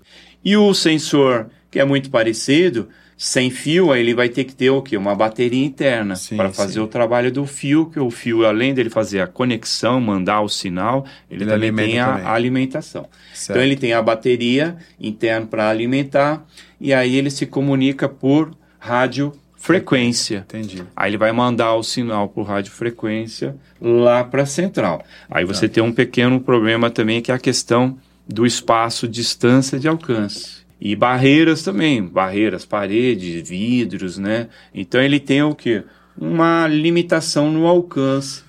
E o sensor, que é muito parecido, sem fio, aí ele vai ter que ter o quê? Uma bateria interna para fazer sim. o trabalho do fio, que o fio, além dele fazer a conexão, mandar o sinal, ele, Ele também tem a, também. alimentação. Certo. Então ele tem a bateria interna para alimentar e aí ele se comunica por radiofrequência. Entendi. Aí ele vai mandar o sinal por radiofrequência lá para a central. Aí Tá. você tem um pequeno problema também que é a questão do espaço, distância de alcance. E barreiras também, barreiras, paredes, vidros, né? Então ele tem o quê? Uma limitação no alcance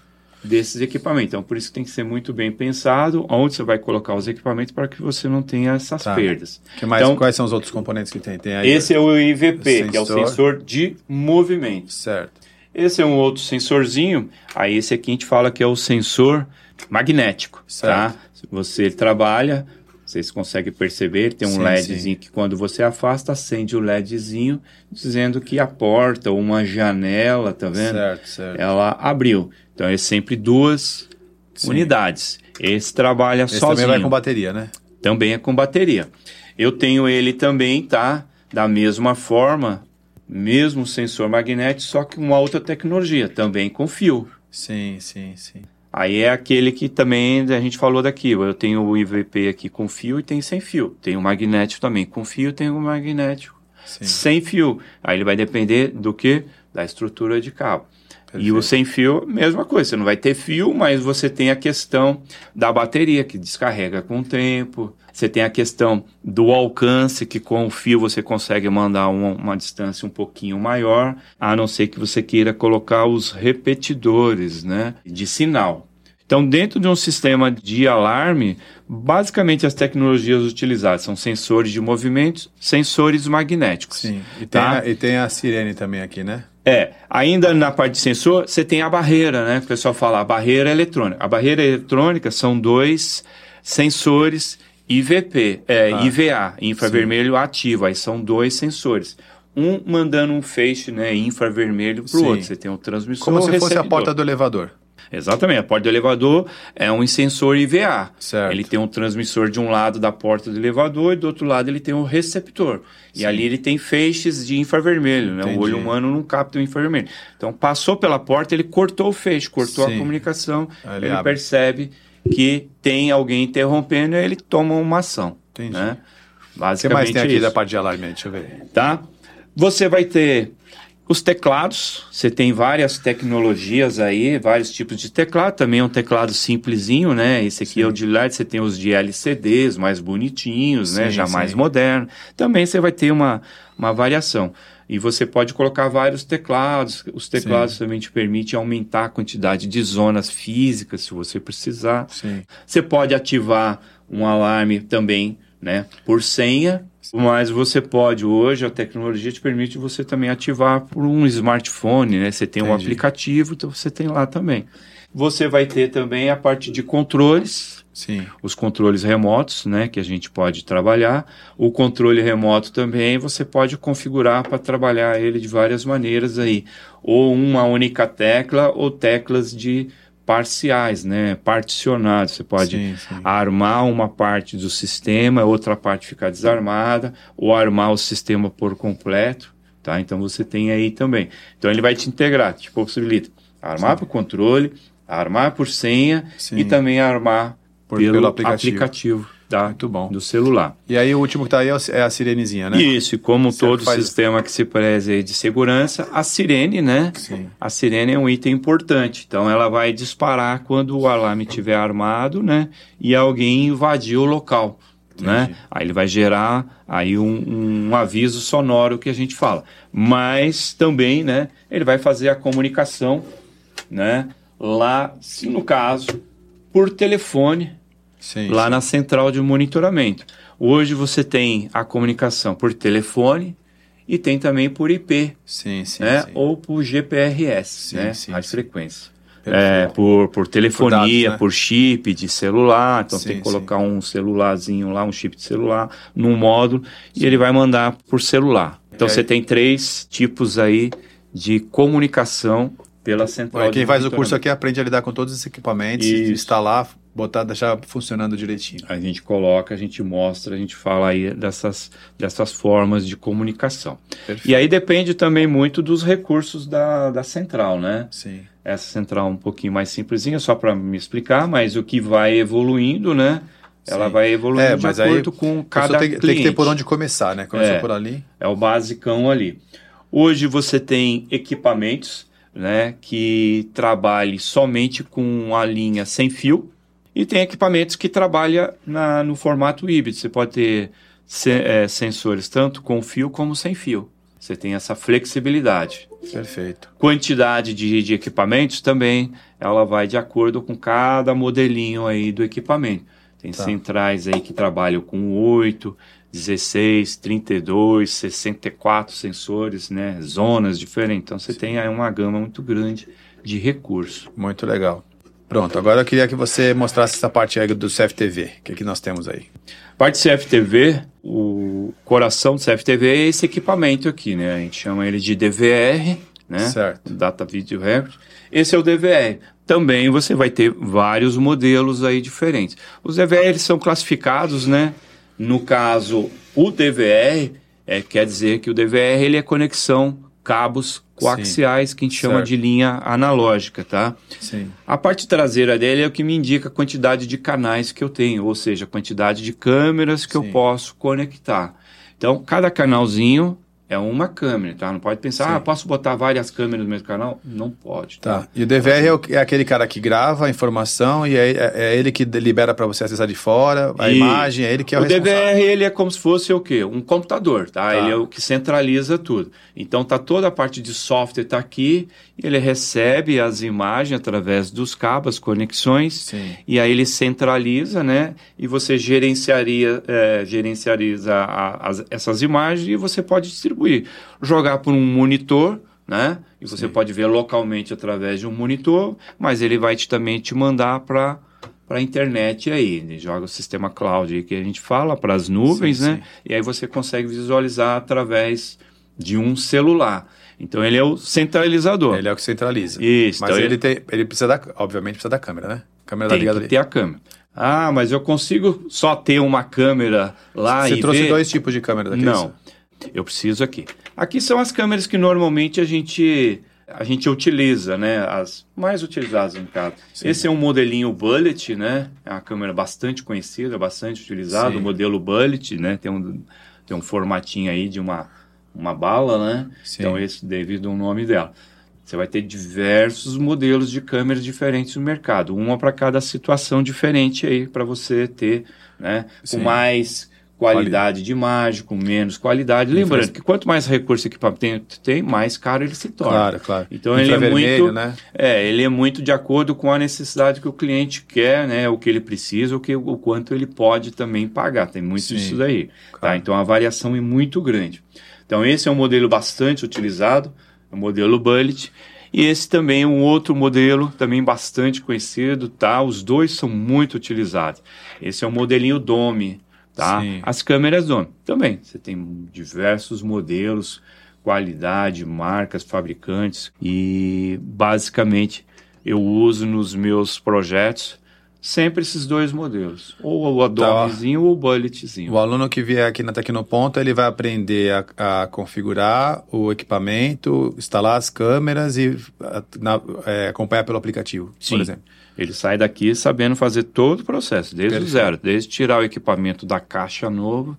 desses equipamentos. Então por isso que tem que ser muito bem pensado onde você vai colocar os equipamentos para que você não tenha essas Tá. perdas. Que mais, Então- quais são os outros componentes que tem? Tem aí. Esse é o IVP, que é o Sensor. de movimento. Certo. Esse é um outro sensorzinho. Aí esse aqui a gente fala que é o sensor magnético, Certo. tá? Você trabalha, vocês conseguem perceber, tem um Sim, LEDzinho sim. que quando você afasta, acende o LEDzinho, dizendo que a porta ou uma janela, tá vendo? Certo, certo. Ela abriu. Então é sempre duas Sim. unidades. Esse trabalha Esse sozinho também vai com bateria, né? também é com bateria. Eu tenho ele também, tá? da mesma forma, mesmo sensor magnético, só que uma outra tecnologia, também com fio. Sim, sim, sim. Aí é aquele que também a gente falou daqui. Eu tenho o IVP aqui com fio e tem sem fio. Tem o magnético também com fio, tem o magnético sim. sem fio. Aí ele vai depender do que? Da estrutura de cabo. E o sem fio, mesma coisa. Você não vai ter fio, mas você tem a questão da bateria que descarrega com o tempo. Você tem a questão do alcance, que com o fio você consegue mandar uma, uma distância um pouquinho maior, a não ser que você queira colocar os repetidores né, de sinal. Então, dentro de um sistema de alarme, basicamente as tecnologias utilizadas são sensores de movimentos, sensores magnéticos. Sim, e tem, tá? a, e tem a sirene também aqui, né? É, ainda na parte de sensor, você tem a barreira, né? O pessoal fala a barreira eletrônica. A barreira eletrônica são dois sensores IVP, é, Ah, IVA, infravermelho ativo. Aí são dois sensores. Um mandando um feixe né, infravermelho para o Sim. outro. Você tem um transmissor. Como se fosse a porta do elevador. Exatamente. A porta do elevador é um sensor IVA. Certo. Ele tem um transmissor de um lado da porta do elevador e do outro lado ele tem um receptor. E ali ele tem feixes de infravermelho, né? O olho humano não capta o infravermelho. Então passou pela porta, ele cortou o feixe, cortou Sim. a comunicação, Aí ele ele, percebe que tem alguém interrompendo e ele toma uma ação. Entendi. Né? O que Basicamente mais tem aqui isso da parte de alarme? Deixa eu ver. tá? Você vai ter os teclados, você tem várias tecnologias aí, vários tipos de teclado, também é um teclado simplesinho, né? Esse aqui é o de LED, você tem os de LCDs mais bonitinhos, né? Sim, Já sim. mais moderno. Também você vai ter uma, uma variação. E você pode colocar vários teclados. Os teclados também te permitem aumentar a quantidade de zonas físicas, se você precisar. Sim. Você pode ativar um alarme também, né, por senha, mas você pode hoje a tecnologia te permite você também ativar por um smartphone, né? Você tem um Entendi. aplicativo, então você tem lá também. Você vai ter também a parte de controles, Sim. os controles remotos, né, que a gente pode trabalhar. O controle remoto também você pode configurar para trabalhar ele de várias maneiras aí, ou uma única tecla ou teclas de parciais, né, particionados. Você pode Sim, sim. armar uma parte do sistema, outra parte ficar desarmada, ou armar o sistema por completo, tá? Então você tem aí também. Então ele vai te integrar, te possibilita armar por controle, armar por senha e também armar Por- pelo, pelo aplicativo, aplicativo. Tá? Muito bom. do celular. E aí o último que tá aí é é a sirenezinha, né? Isso, e como Certo, todo faz- sistema que se preze aí de segurança, a sirene, né? Sim. A sirene é um item importante. Então ela vai disparar quando o alarme estiver armado, né? E alguém invadir o local. Né? Aí ele vai gerar aí um, um aviso sonoro que a gente fala. Mas também, né? Ele vai fazer a comunicação, né? Lá, se no caso, por telefone, Sim. lá na central de monitoramento. Hoje você tem a comunicação por telefone e tem também por IP, Sim, sim, né? sim. Ou por GPRS, Sim, né? sim, Rádio sim. frequência. Perfeito. É, por, por telefonia, né? por chip de celular. Então Sim, tem que colocar um celularzinho lá, um chip de celular, num módulo, e ele vai mandar por celular. Então você tem três tipos aí de comunicação pela central. Olha, quem faz o curso aqui aprende a lidar com todos esses equipamentos, Isso. instalar, botar, deixar funcionando direitinho. A gente coloca, a gente mostra, a gente fala aí dessas, dessas formas de comunicação. Perfeito. E aí depende também muito dos recursos da, da central, né? Sim. Essa central um pouquinho mais simplesinha, só para me explicar, mas o que vai evoluindo, né? Ela Sim. vai evoluindo É, de acordo com cada tem, cliente. tem que ter por onde começar, né? Começou É. por ali. É o basicão ali. Hoje você tem equipamentos né, que trabalhem somente com a linha sem fio e tem equipamentos que trabalham na, no formato híbrido. Você pode ter eh, sensores tanto com fio como sem fio. Você tem essa flexibilidade. Perfeito. Quantidade de, de equipamentos também, ela vai de acordo com cada modelinho aí do equipamento. Tem Tá. centrais aí que trabalham com 8, 16, 32, 64 sensores, né? Zonas diferentes. Então você tem aí uma gama muito grande de recursos. Muito legal. Pronto, agora eu queria que você mostrasse essa parte aí do CFTV. O que, que nós temos aí? Parte CFTV, o coração do CFTV é esse equipamento aqui, né? A gente chama ele de DVR, né? Certo. Data Video Record. Esse é o DVR. Também você vai ter vários modelos aí diferentes. Os DVR eles são classificados, né? No caso, o DVR, é, quer dizer que o DVR ele é conexão cabos coaxiais que a gente chama Certo. de linha analógica, tá? Sim. A parte traseira dele é o que me indica a quantidade de canais que eu tenho, ou seja, a quantidade de câmeras que eu Sim. posso conectar. Então, cada canalzinho é uma câmera, tá? Não pode pensar, Sim. ah, posso botar várias câmeras no mesmo canal? Não pode, tá? Tá. E o DVR é, o- é aquele cara que grava a informação e é, é- é ele que libera para você acessar de fora a E imagem, é ele que é o, o. DVR ele é como se fosse o quê? Um computador, tá? Tá. Ele é o que centraliza tudo. Então tá toda a parte de software tá aqui, ele recebe as imagens através dos cabos, conexões, Sim. e aí ele centraliza, né? E você gerenciaria, é, gerenciariza a- as- essas imagens e você pode distribuir, jogar por um monitor. Né? E você Sim. pode ver localmente através de um monitor, mas ele vai te, também te mandar para para a internet aí. Ele joga o sistema cloud que a gente fala para as nuvens, Sim, né? E aí você consegue visualizar através de um celular. Então ele é o centralizador. Ele é o que centraliza. Isso, Mas então ele, ele- tem, ele precisa da, obviamente precisa da câmera, né? A câmera tá Tem ligada que ali. ter a câmera. Ah, mas eu consigo só ter uma câmera lá Você e trouxe ver? dois tipos de câmera daqui? Não, eu preciso aqui. Aqui são as câmeras que normalmente a gente a gente utiliza, né? As mais utilizadas no caso. Sim. Esse é um modelinho Bullet, né? É uma câmera bastante conhecida, bastante utilizada. Sim. O modelo Bullet, né? Tem um tem um formatinho aí de uma uma bala, né? Sim. Então esse devido ao nome dela. Você vai ter diversos modelos de câmeras diferentes no mercado, uma para cada situação diferente aí para você ter, né? Com mais qualidade de imagem, com menos qualidade. Lembrando que quanto mais recurso o equipamento tem, mais caro ele se torna. Claro, claro. Então ele é muito, né? é, ele é muito de acordo com a necessidade que o cliente quer, né, o que ele precisa, o que o quanto ele pode também pagar. Tem muito Sim, isso daí, tá? claro. Então a variação é muito grande. Então esse é um modelo bastante utilizado, é o modelo Bullet. E esse também é um outro modelo, também bastante conhecido, tá? Os dois são muito utilizados. Esse é o modelinho Dome, tá? Sim. As câmeras Dome também. Você tem diversos modelos, qualidade, marcas, fabricantes e basicamente eu uso nos meus projetos sempre esses dois modelos, ou o Tá. Adobezinho ou o Bulletzinho. O aluno que vier aqui na Tecnoponta, ele vai aprender a, a configurar o equipamento, instalar as câmeras e na- é, acompanhar pelo aplicativo, Sim. por exemplo. Ele sai daqui sabendo fazer todo o processo, desde Perfeito. o zero, desde tirar o equipamento da caixa novo,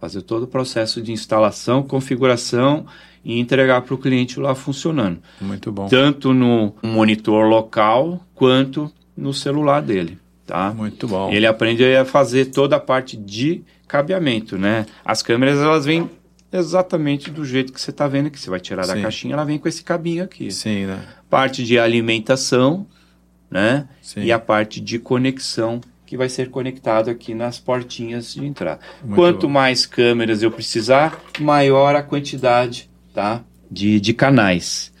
fazer todo o processo de instalação, configuração e entregar para o cliente lá funcionando, Muito bom. tanto no monitor local quanto no celular dele, tá? Muito bom. Ele aprende a fazer toda a parte de cabeamento, né? As câmeras elas vêm exatamente do jeito que você está vendo que você vai tirar da Sim. caixinha, ela vem com esse cabinho aqui. Sim, né? Parte de alimentação, né? Sim. E a parte de conexão que vai ser conectado aqui nas portinhas de entrada. Muito Quanto bom. mais câmeras eu precisar, maior a quantidade, tá? De, de canais.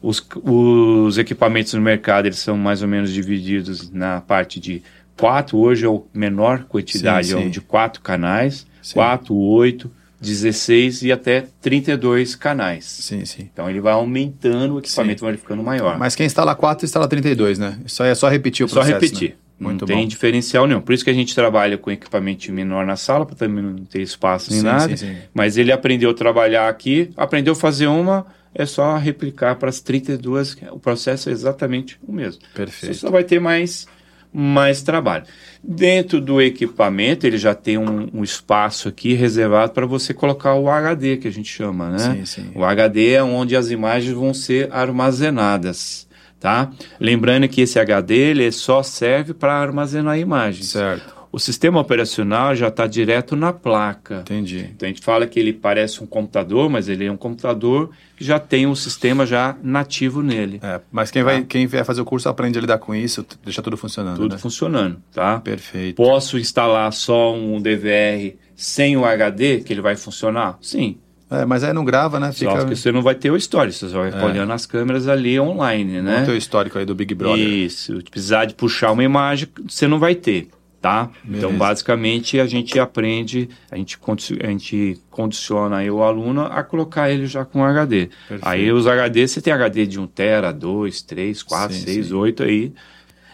Os, os equipamentos no mercado eles são mais ou menos divididos na parte de quatro. Hoje é a menor quantidade, Sim, é sim. de quatro canais, Sim. quatro, oito, 16 e até 32 canais. Sim, sim. Então ele vai aumentando, o equipamento vai ficando maior. Mas quem instala 4, instala 32, né? Isso aí é só repetir o Só processo. repetir. né? Não Muito tem bom. diferencial nenhum. Por isso que a gente trabalha com equipamento menor na sala, para também não ter espaço nem Sim, nada. sim, sim. Mas ele aprendeu a trabalhar aqui, aprendeu a fazer uma, é só replicar para as 32, que o processo é exatamente o mesmo. Você Perfeito. só vai ter mais, mais trabalho. Dentro do equipamento, ele já tem um, um espaço aqui reservado para você colocar o HD, que a gente chama, né? Sim, sim. O HD é onde as imagens vão ser armazenadas, tá? Lembrando que esse HD ele só serve para armazenar imagens. Certo. O sistema operacional já está direto na placa. Entendi. Então a gente fala que ele parece um computador, mas ele é um computador que já tem um sistema já nativo nele. É, mas quem, vai, quem vier fazer o curso aprende a lidar com isso, deixa tudo funcionando, Tudo né? funcionando, tá? Perfeito. Posso instalar só um DVR sem o HD, que ele vai funcionar? Sim. É, mas aí não grava, né? Só Fica que você não vai ter o story, você só vai ficar É. olhando as câmeras ali online, né? o teu histórico aí do Big Brother. Isso, se precisar de puxar uma imagem, você não vai ter, tá? Então, Beleza. basicamente, a gente aprende, a gente, a gente condiciona aí o aluno a colocar ele já com HD. Perfeito. Aí os HD, você tem HD de 1 tera, 2, 3, 4, Sim, 6, sim. 8 aí.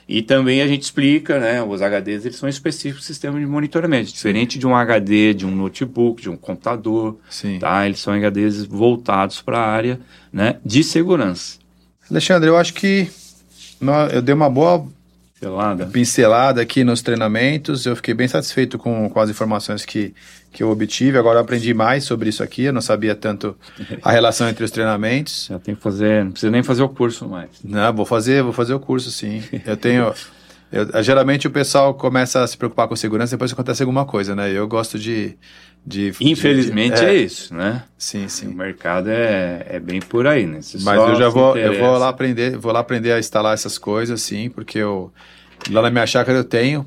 E também a gente explica, né, os HDs eles são específicos sistema de monitoramento, diferente de um HD, de um notebook, de um computador, Sim. tá? Eles são HDs voltados para a área, né, de segurança. Alexandre, eu acho que eu dei uma boa Pelada. pincelada aqui nos treinamentos. Eu fiquei bem satisfeito com, com as informações que, que eu obtive. Agora eu aprendi mais sobre isso aqui. Eu não sabia tanto a relação entre os treinamentos. Já tem que fazer, não precisa nem fazer o curso mais. Não, vou fazer, vou fazer o curso sim. Eu tenho. Eu- geralmente o pessoal começa a se preocupar com segurança depois que acontece alguma coisa, né? Eu gosto de. de Infelizmente de- é, isso, né? Sim, O sim. mercado é, é bem por aí, né? Você Mas eu já vou, eu vou lá aprender, vou lá aprender a instalar essas coisas, sim, porque eu lá na minha chácara eu tenho,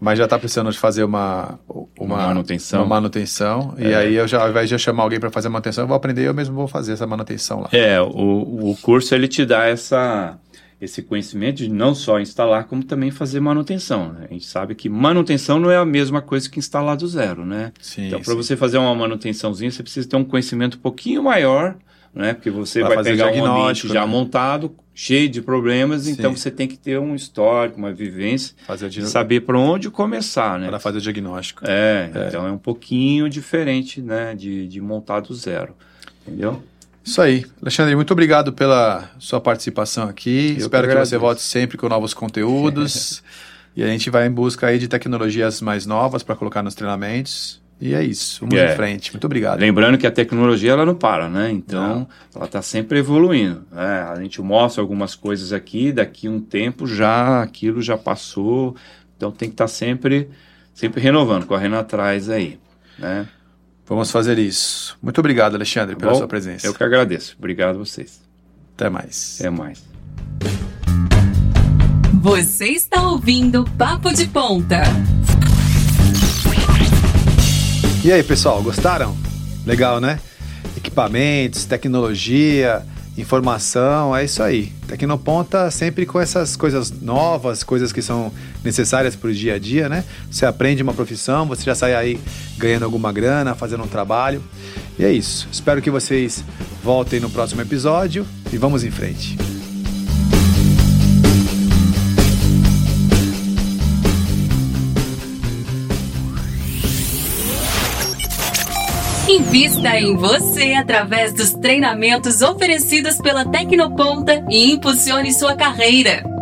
mas já tá precisando de fazer uma uma, manutenção. uma manutenção, e É. aí eu já ao invés de eu chamar alguém para fazer a manutenção, eu vou aprender eu mesmo vou fazer essa manutenção lá. É, o, o curso ele te dá essa, esse conhecimento de não só instalar, como também fazer manutenção. Né? A gente sabe que manutenção não é a mesma coisa que instalar do zero, né? Sim. então, para você fazer uma manutençãozinha, você precisa ter um conhecimento um pouquinho maior, né? Porque você Pra vai fazer pegar um ambiente diagnóstico, já né? montado, cheio de problemas, Sim. então você tem que ter um histórico, uma vivência, fazer saber para onde começar, né? para fazer o diagnóstico. É, então é um pouquinho diferente, né? De, de montar do zero, entendeu? Isso aí. Alexandre, muito obrigado pela sua participação aqui. Eu Espero que que, você volte sempre com novos conteúdos. e a gente vai em busca aí de tecnologias mais novas para colocar nos treinamentos. E é isso. Vamos É. em frente. Muito obrigado. Lembrando que a tecnologia ela não para, né? Então ela está sempre evoluindo. né? A gente mostra algumas coisas aqui, daqui um tempo já aquilo já passou. Então tem que estar sempre, sempre renovando, correndo atrás aí. Né? Vamos fazer isso. Muito obrigado, Alexandre, pela Bom, sua presença. Eu que agradeço. Obrigado a vocês. Até mais. Até mais. Você está ouvindo Papo de Ponta. E aí, pessoal, gostaram? Legal, né? Equipamentos, tecnologia, informação, é isso aí. Tecnoponta sempre com essas coisas novas, coisas que são necessárias para o dia a dia, né? Você aprende uma profissão, você já sai aí ganhando alguma grana, fazendo um trabalho. E é isso. Espero que vocês voltem no próximo episódio e vamos em frente. Invista em você através dos treinamentos oferecidos pela Tecnoponta e impulsione sua carreira.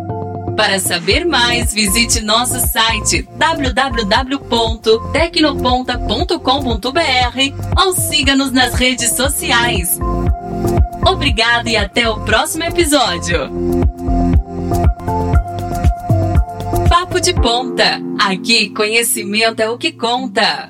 Para saber mais, visite nosso site www.tecnoponta.com.br ou siga-nos nas redes sociais. Obrigado e até o próximo episódio. Papo de Ponta. Aqui, conhecimento é o que conta.